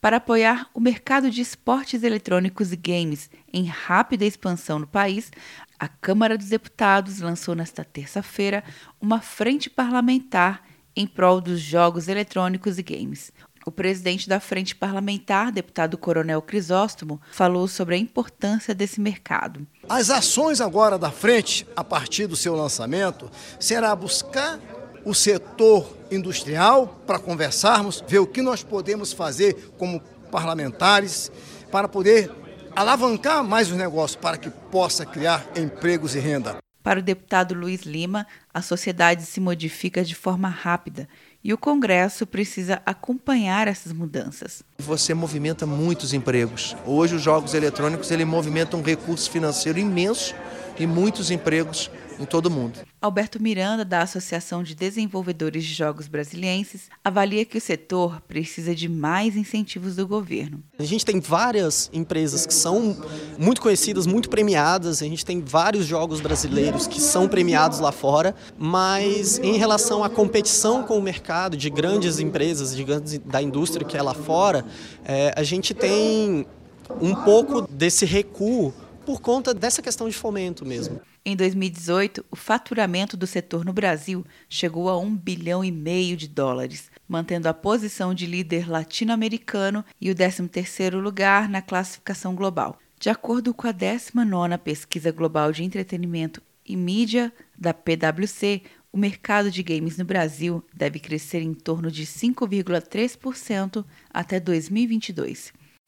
Para apoiar o mercado de esportes eletrônicos e games em rápida expansão no país, a Câmara dos Deputados lançou nesta terça-feira uma frente parlamentar em prol dos jogos eletrônicos e games. O presidente da Frente Parlamentar, deputado Coronel Crisóstomo, falou sobre a importância desse mercado. As ações agora da frente, a partir do seu lançamento, será buscar o setor industrial para conversarmos, ver o que nós podemos fazer como parlamentares para poder alavancar mais os negócios, para que possa criar empregos e renda. Para o deputado Luiz Lima, a sociedade se modifica de forma rápida e o Congresso precisa acompanhar essas mudanças. Você movimenta muitos empregos. Hoje os jogos eletrônicos ele movimentam um recurso financeiro imenso e muitos empregos em todo o mundo. Alberto Miranda, da Associação de Desenvolvedores de Jogos Brasilienses, avalia que o setor precisa de mais incentivos do governo. A gente tem várias empresas que são muito conhecidas, muito premiadas, a gente tem vários jogos brasileiros que são premiados lá fora, mas em relação à competição com o mercado de grandes empresas, de grandes, da indústria que é lá fora, é, a gente tem um pouco desse recuo por conta dessa questão de fomento mesmo. Em 2018, o faturamento do setor no Brasil chegou a 1 bilhão e meio de dólares, mantendo a posição de líder latino-americano e o 13º lugar na classificação global. De acordo com a 19ª Pesquisa Global de Entretenimento e Mídia da PwC, o mercado de games no Brasil deve crescer em torno de 5,3% até 2022.